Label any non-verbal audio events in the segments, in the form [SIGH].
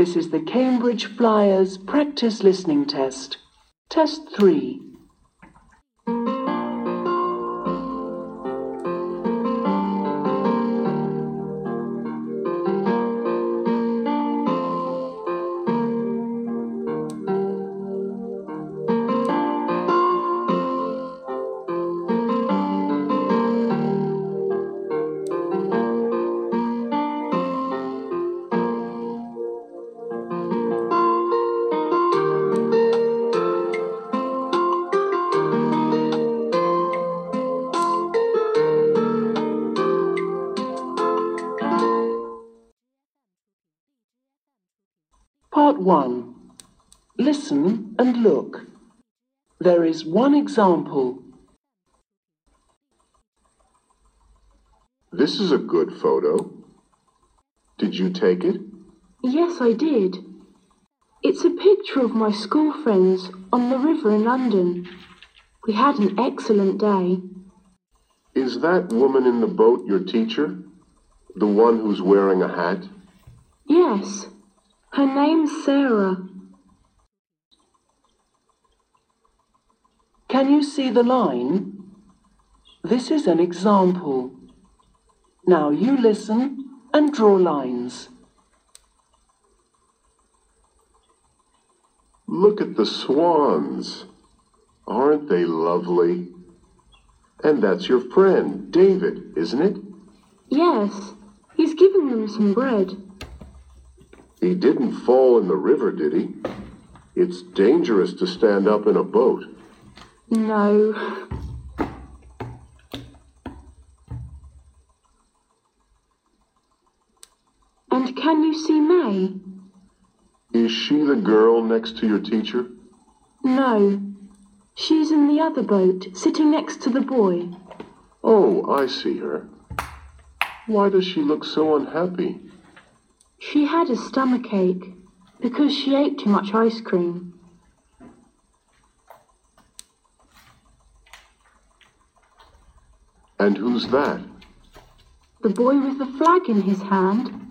This is the Cambridge Flyers practice listening test. Test 3. Is one example. This is a good photo. Did you take it? Yes, I did. It's a picture of my school friends on the river in London. We had an excellent day. Is that woman in the boat your teacher? The one who's wearing a hat? Yes, her name's Sarah. Can you see the line? This is an example. Now you listen and draw lines. Look at the swans. Aren't they lovely? And that's your friend, David, isn't it? Yes, he's giving them some bread. He didn't fall in the river, did he? It's dangerous to stand up in a boat. No. And can you see May? Is she the girl next to your teacher? No. She's in the other boat, sitting next to the boy. Oh, I see her. Why does she look so unhappy? She had a stomach ache because she ate too much ice cream. And who's that? The boy with the flag in his hand?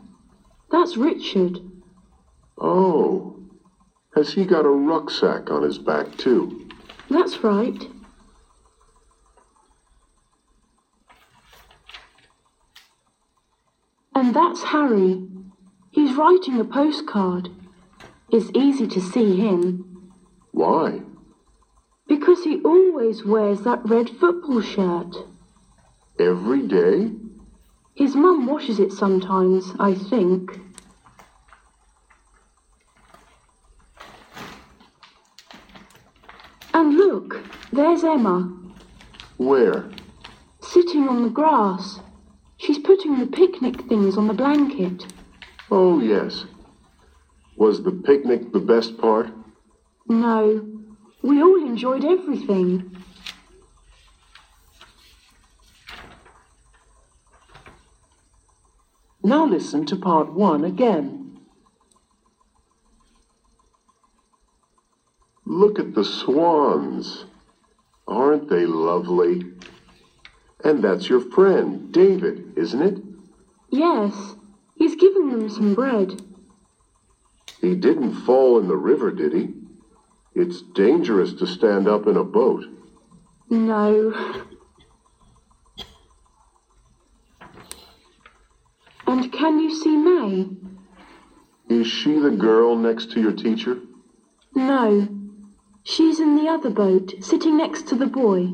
That's Richard. Oh, has he got a rucksack on his back, too? That's right. And that's Harry. He's writing a postcard. It's easy to see him Why? because he always wears that red football shirt. Every day? His mum washes it sometimes, I think. And look, there's Emma, Where? sitting on the grass. She's putting the picnic things on the blanket. Oh, yes. Was the picnic the best part? No, we all enjoyed everything. Now listen to part 1 again. Look at the swans. Aren't they lovely? And that's your friend, David, isn't it? Yes, he's giving them some bread. He didn't fall in the river, did he? It's dangerous to stand up in a boat. No. And can you see May? Is she the girl next to your teacher? No. She's in the other boat, sitting next to the boy.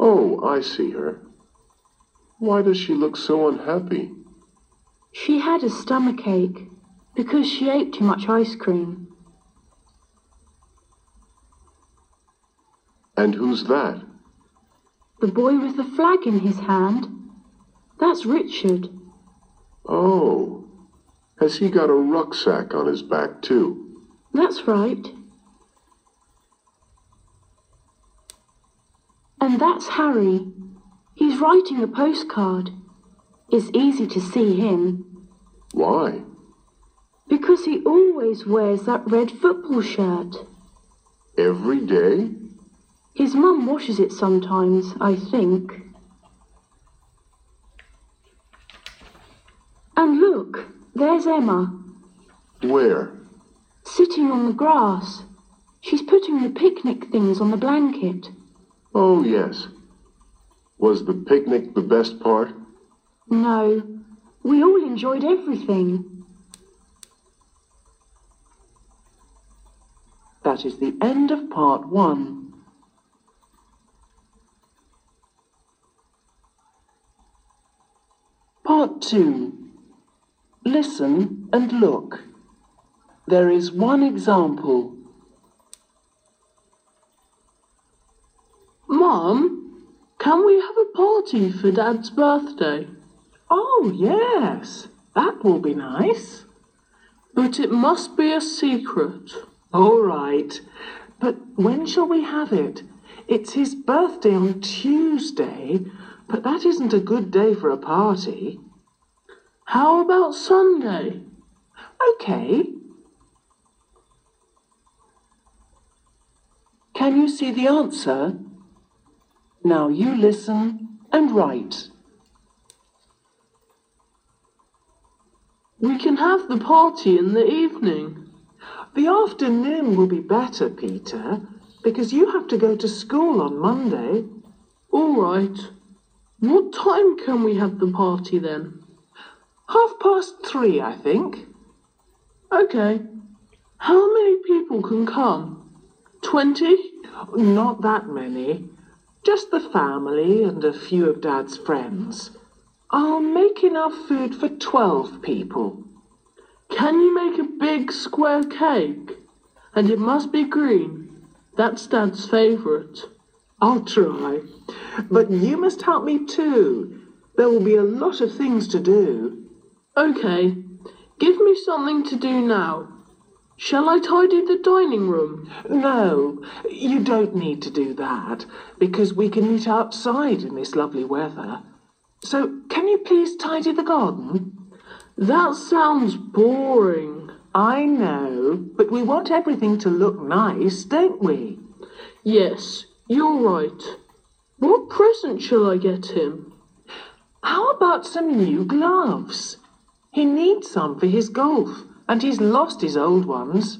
Oh, I see her. Why does she look so unhappy? She had a stomach ache because she ate too much ice cream. And who's that? The boy with the flag in his hand? That's Richard. Oh, has he got a rucksack on his back, too? That's right. And that's Harry. He's writing a postcard. It's easy to see him Why? because he always wears that red football shirt. Every day? His mum washes it sometimes, I think. And look, there's Emma, where? Sitting on the grass. She's putting the picnic things on the blanket. Oh, yes. Was the picnic the best part? No, we all enjoyed everything. That is the end of part one. Part two. Listen and look. There is one example. Mum, can we have a party for Dad's birthday? Oh, yes, that will be nice. But it must be a secret. All right, but when shall we have it? It's his birthday on Tuesday, but that isn't a good day for a party. How about Sunday? Okay, Can you see the answer? Now you listen and write. We can have the party in the evening. the afternoon will be better, Peter, because you have to go to school on Monday. All right. What time can we have the party then? Half past three, I think. Okay. How many people can come? Twenty? Not that many. Just the family and a few of Dad's friends. I'll make enough food for twelve people. Can you make a big square cake? And it must be green. That's Dad's favourite. I'll try. But you must help me too. There will be a lot of things to do. Okay. Give me something to do now. Shall I tidy the dining room? No, you don't need to do that because we can eat outside in this lovely weather. So, can you please tidy the garden? That sounds boring. I know, but we want everything to look nice, don't we? Yes, you're right. What present shall I get him? How about some new gloves? He needs some for his golf, and he's lost his old ones.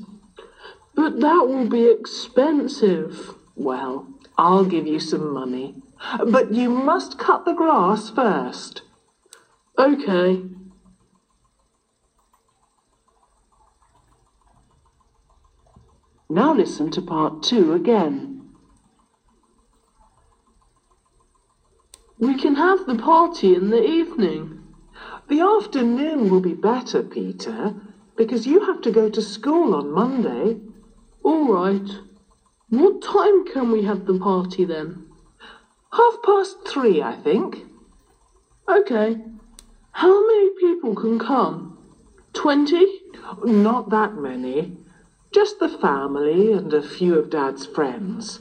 But that will be expensive. Well, I'll give you some money. But you must cut the grass first. Okay. Now listen to part two again. We can have the party in the evening. The afternoon will be better, Peter, because you have to go to school on Monday. All right. What time can we have the party then? Half past three, I think. Okay. How many people can come? Twenty? Not that many. Just the family and a few of Dad's friends.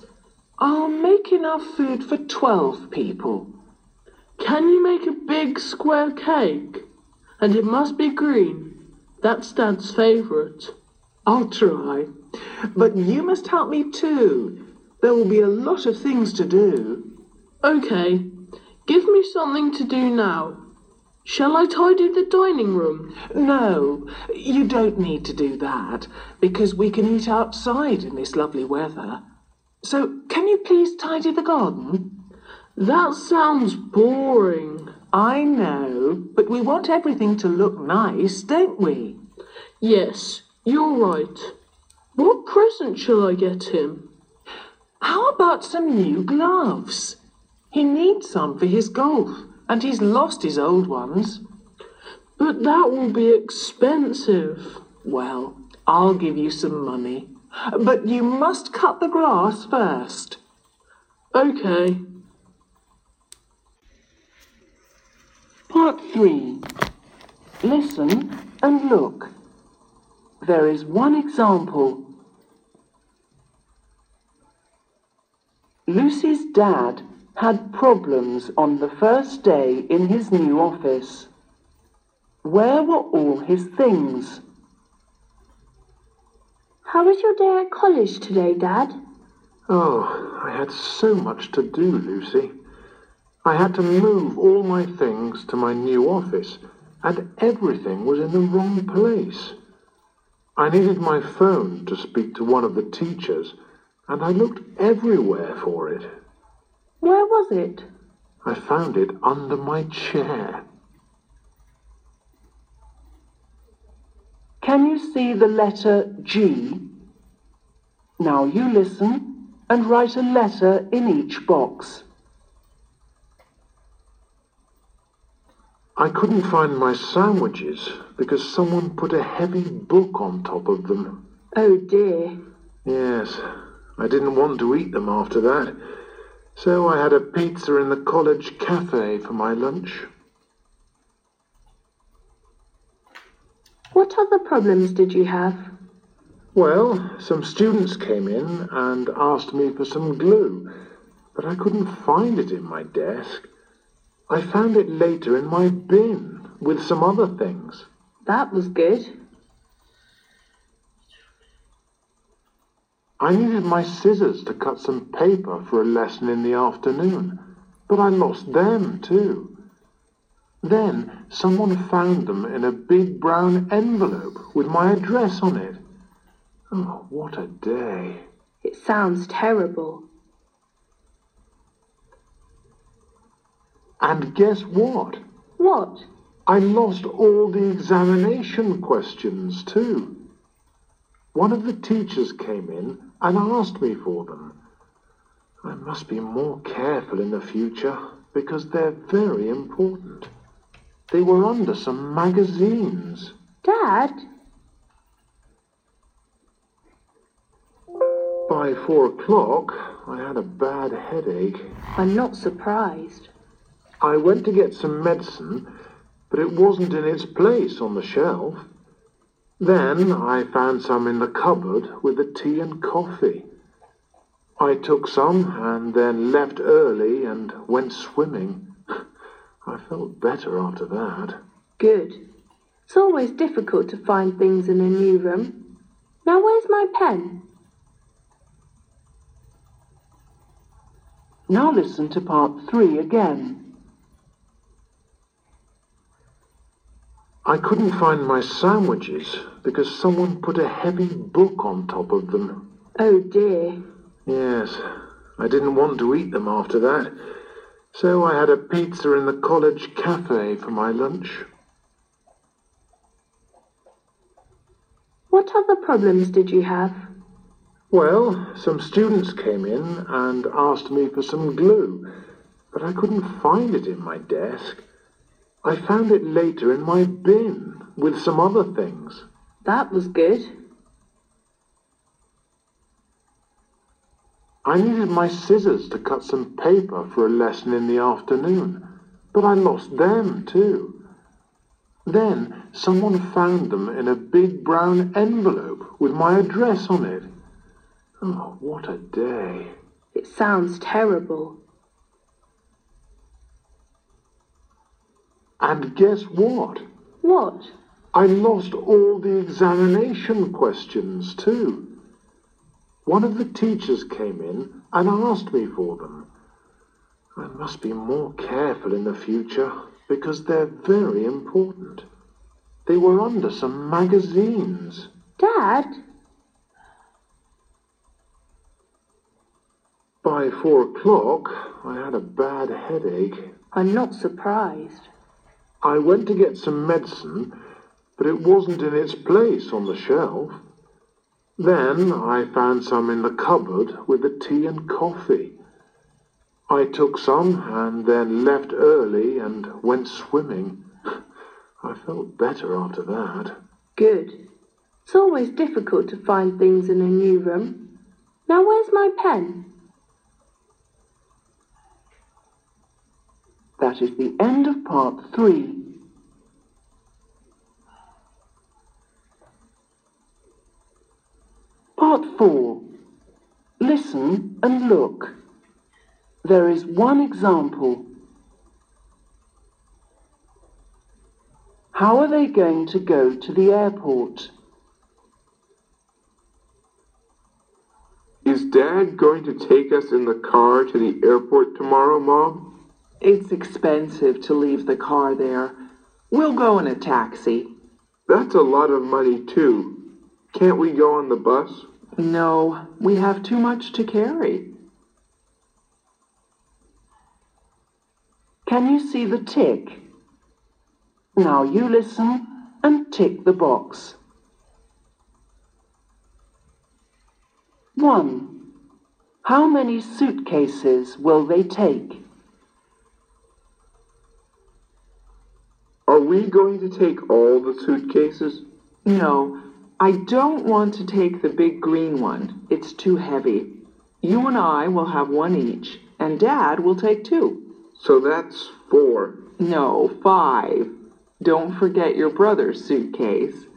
I'll make enough food for twelve people. Can you make a big square cake? And it must be green. That's Dad's favourite. I'll try. But you must help me too. There will be a lot of things to do. Okay. Give me something to do now. Shall I tidy the dining room? No, you don't need to do that because we can eat outside in this lovely weather. So, can you please tidy the garden? That sounds boring. I know, but we want everything to look nice, don't we? Yes, you're right. What present shall I get him? How about some new gloves? He needs some for his golf, and he's lost his old ones. But that will be expensive. Well, I'll give you some money. But you must cut the grass first. Okay. Part three. Listen and look. There is one example. Lucy's dad had problems on the first day in his new office. Where were all his things? How was your day at college today, Dad? Oh, I had so much to do, Lucy. I had to move all my things to my new office, and everything was in the wrong place. I needed my phone to speak to one of the teachers, and I looked everywhere for it. Where was it? I found it under my chair. Can you see the letter G? Now you listen and write a letter in each box. I couldn't find my sandwiches because someone put a heavy book on top of them. Oh dear. Yes, I didn't want to eat them after that, so I had a pizza in the college cafe for my lunch. What other problems did you have? Well, some students came in and asked me for some glue, but I couldn't find it in my desk. I found it later in my bin with some other things. That was good. I needed my scissors to cut some paper for a lesson in the afternoon, but I lost them too. Then someone found them in a big brown envelope with my address on it. Oh, what a day. It sounds terrible. And guess what? What? I lost all the examination questions too. One of the teachers came in and asked me for them. I must be more careful in the future because they're very important. They were under some magazines. Dad? By four o'clock, I had a bad headache. I'm not surprised. I went to get some medicine, but it wasn't in its place on the shelf. Then I found some in the cupboard with the tea and coffee. I took some and then left early and went swimming. [LAUGHS] I felt better after that. Good. It's always difficult to find things in a new room. Now, where's my pen? Now listen to part three again. I couldn't find my sandwiches because someone put a heavy book on top of them. Oh dear. Yes, I didn't want to eat them after that, so I had a pizza in the college cafe for my lunch. What other problems did you have? Well, some students came in and asked me for some glue, but I couldn't find it in my desk. I found it later in my bin with some other things. That was good. I needed my scissors to cut some paper for a lesson in the afternoon, but I lost them too. Then someone found them in a big brown envelope with my address on it. Oh, what a day. It sounds terrible. And guess what? What? I lost all the examination questions too. One of the teachers came in and asked me for them. I must be more careful in the future because they're very important. They were under some magazines. Dad? By four o'clock, I had a bad headache. I'm not surprised. I went to get some medicine, but it wasn't in its place on the shelf. Then I found some in the cupboard with the tea and coffee. I took some and then left early and went swimming. [LAUGHS] I felt better after that. Good. It's always difficult to find things in a new room. Now, where's my pen? That is the end of part three. Part four. Listen and look. There is one example. How are they going to go to the airport? Is Dad going to take us in the car to the airport tomorrow, Mom? It's expensive to leave the car there. We'll go in a taxi. That's a lot of money, too. Can't we go on the bus? No, we have too much to carry. Can you see the tick? Now you listen and tick the box. 1. How many suitcases will they take? Are we going to take all the suitcases? No, I don't want to take the big green one. It's too heavy. You and I will have one each, and Dad will take two. So that's four. No, five. Don't forget your brother's suitcase.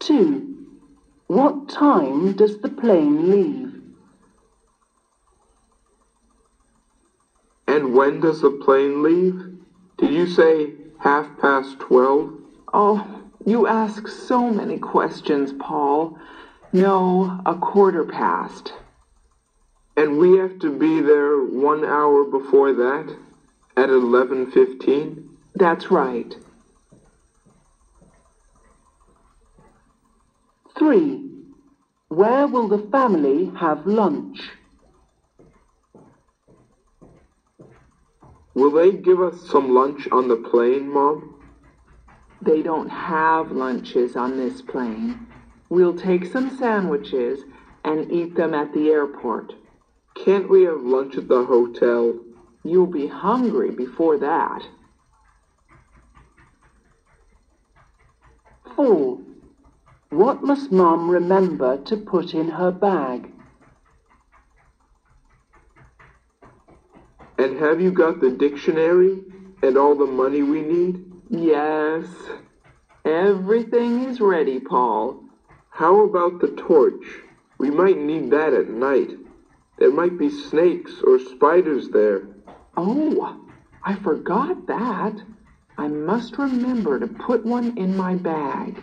2. What time does the plane leave? And when does the plane leave? Did you say half past twelve? Oh, you ask so many questions, Paul. No, a quarter past. And we have to be there one hour before that? At eleven fifteen? That's right. 3. Where will the family have lunch? Will they give us some lunch on the plane, Mom? They don't have lunches on this plane. We'll take some sandwiches and eat them at the airport. Can't we have lunch at the hotel? You'll be hungry before that. 4. What must Mum remember to put in her bag? And have you got the dictionary and all the money we need? Yes. Everything is ready, Paul. How about the torch? We might need that at night. There might be snakes or spiders there. Oh, I forgot that. I must remember to put one in my bag.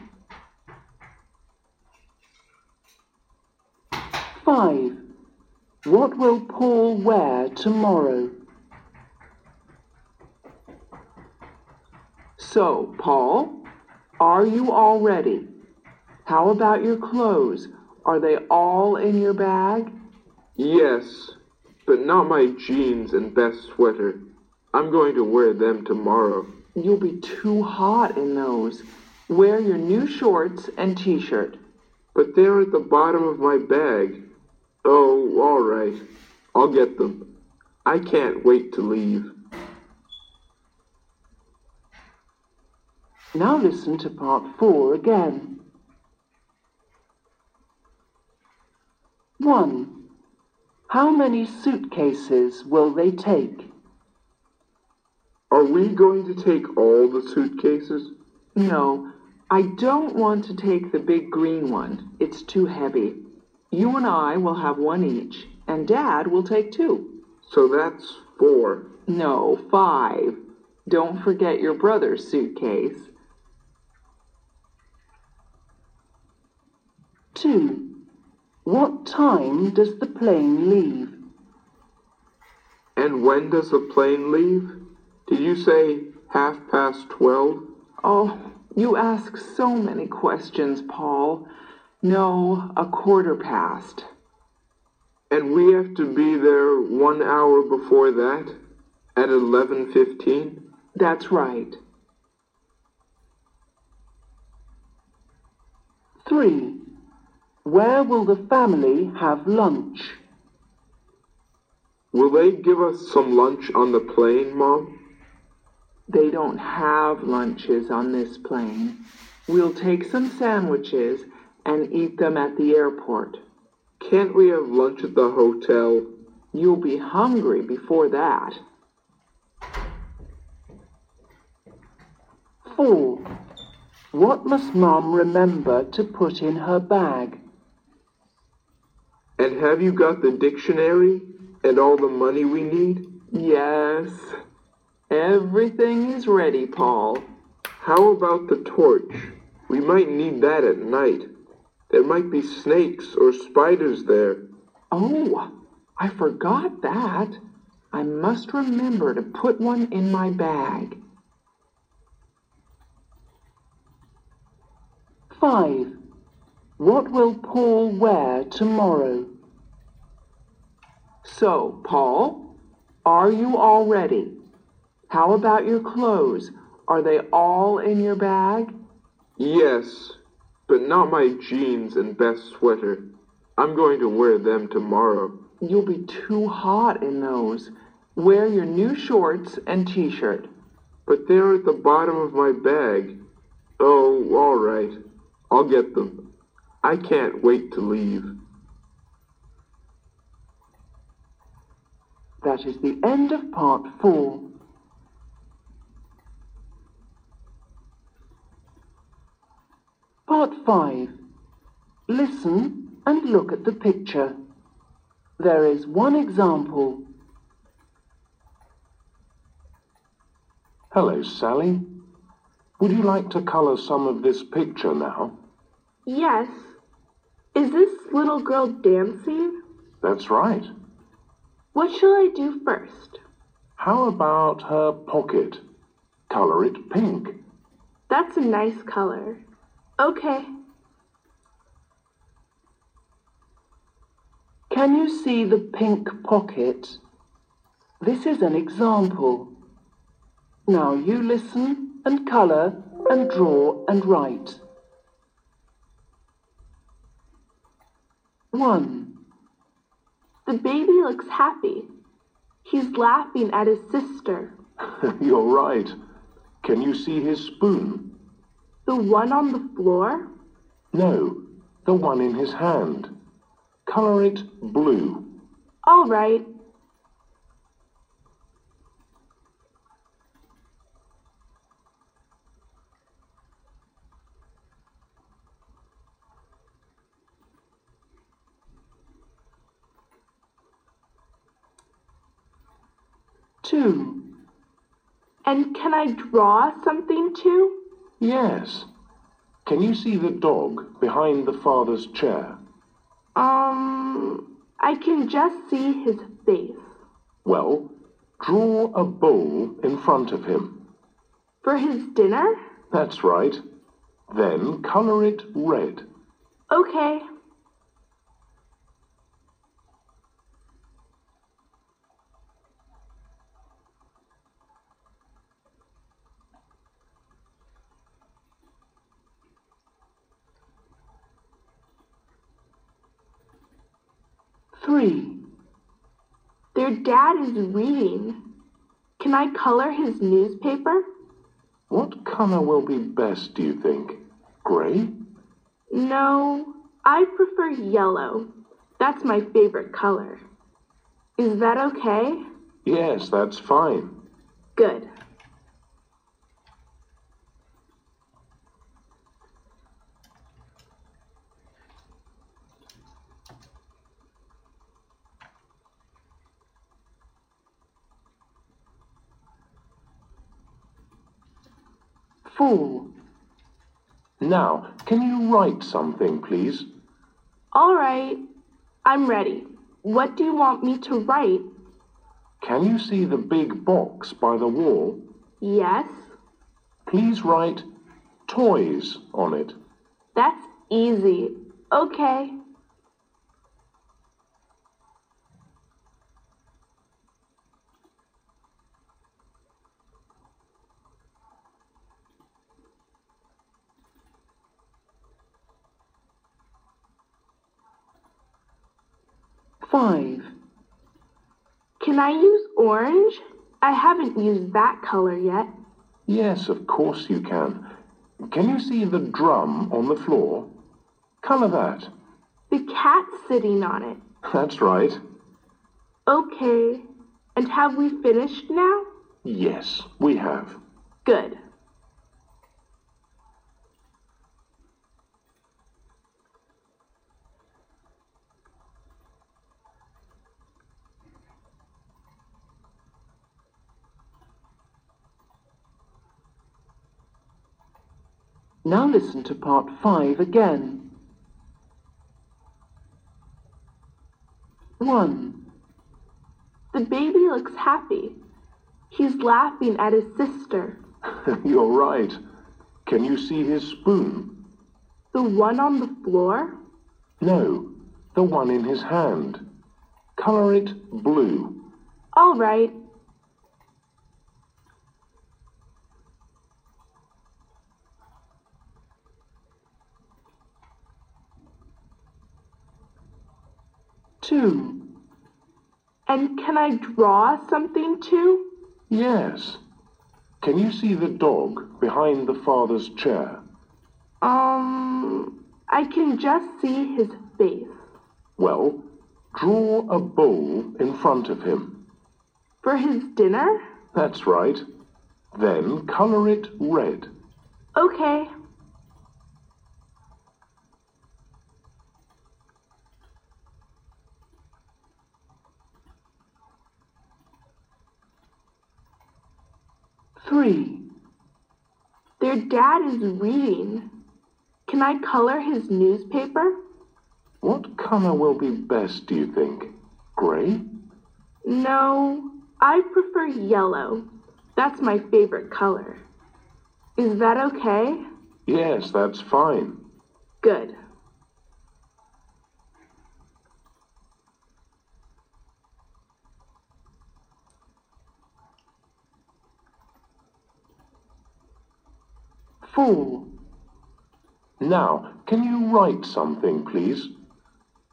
5. What will Paul wear tomorrow? So, Paul, are you all ready? How about your clothes? Are they all in your bag? Yes, but not my jeans and best sweater. I'm going to wear them tomorrow. You'll be too hot in those. Wear your new shorts and t shirt. But they're at the bottom of my bag. Oh, all right. I'll get them. I can't wait to leave. Now listen to part 4 again. 1. How many suitcases will they take? Are we going to take all the suitcases? No, I don't want to take the big green one. It's too heavy. You and I will have one each, and Dad will take two. So that's four. No, five. Don't forget your brother's suitcase. 2. What time does the plane leave? And when does the plane leave? Did you say half past twelve? Oh, you ask so many questions, Paul. No, a quarter past. And we have to be there one hour before that? At eleven fifteen? That's right. 3. Where will the family have lunch? Will they give us some lunch on the plane, Mom? They don't have lunches on this plane. We'll take some sandwiches and eat them at the airport. Can't we have lunch at the hotel? You'll be hungry before that. 4. What must Mom remember to put in her bag? And have you got the dictionary and all the money we need? Yes. Everything is ready, Paul. How about the torch? We might need that at night. There might be snakes or spiders there. Oh, I forgot that. I must remember to put one in my bag. 5. What will Paul wear tomorrow? So, Paul, are you all ready? How about your clothes? Are they all in your bag? Yes, but not my jeans and best sweater. I'm going to wear them tomorrow. You'll be too hot in those. Wear your new shorts and t shirt. But they're at the bottom of my bag. Oh, all right. I'll get them. I can't wait to leave. That is the end of part 4. Part 5. Listen and look at the picture. There is one example. Hello, Sally. Would you like to colour some of this picture now? Yes. Is this little girl dancing? That's right. What shall I do first? How about her pocket? Colour it pink. That's a nice color. Okay. Can you see the pink pocket? This is an example. Now you listen and colour and draw and write. 1. The baby looks happy. He's laughing at his sister. [LAUGHS] You're right. Can you see his spoon? The one on the floor? No, the one in his hand. Colour it blue. All right. Two. And can I draw something too? Yes. Can you see the dog behind the father's chair? Um, I can just see his face. Well, draw a bowl in front of him. For his dinner? That's right. Then colour it red. Okay. Three. Their dad is reading. Can I color his newspaper? What colour will be best, do you think? Grey? No, I prefer yellow. That's my favorite color. Is that okay? Yes, that's fine. Good. Four. Now, can you write something, please? All right. I'm ready. What do you want me to write? Can you see the big box by the wall? Yes. Please write toys on it. That's easy. Okay. Five. Can I use orange? I haven't used that color yet. Yes, of course you can. Can you see the drum on the floor? Colour that. The cat's sitting on it. That's right. Okay. And have we finished now? Yes, we have. Good. Now listen to part five again. One. The baby looks happy. He's laughing at his sister. [LAUGHS] You're right. Can you see his spoon? The one on the floor? No, the one in his hand. Color it blue. All right. And can I draw something too? Yes. Can you see the dog behind the father's chair? Um, I can just see his face. Well, draw a bowl in front of him. For his dinner? That's right. Then color it red. Okay. Three. Their dad is reading. Can I color his newspaper? What color will be best, do you think? Gray? No, I prefer yellow. That's my favorite color. Is that okay? Yes, that's fine. Good. Four. Now, can you write something, please?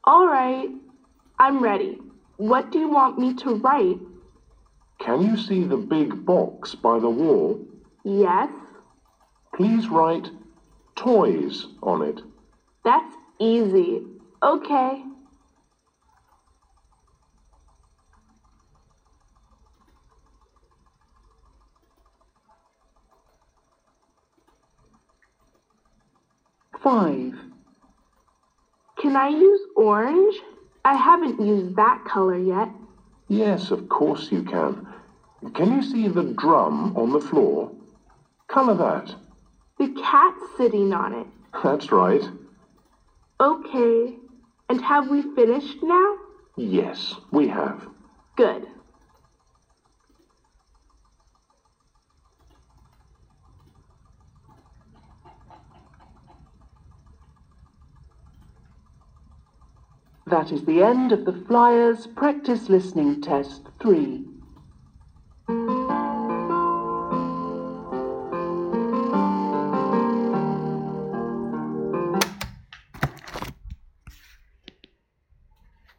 All right. I'm ready. What do you want me to write? Can you see the big box by the wall? Yes, Please write toys on it. that's easy. Okay. Five. Can I use orange? I haven't used that color yet. Yes, of course you can. Can you see the drum on the floor? Color that. The cat's sitting on it. [LAUGHS] That's right. Okay. And have we finished now? Yes, we have. Good. That is the end of the Flyers Practice Listening Test 3.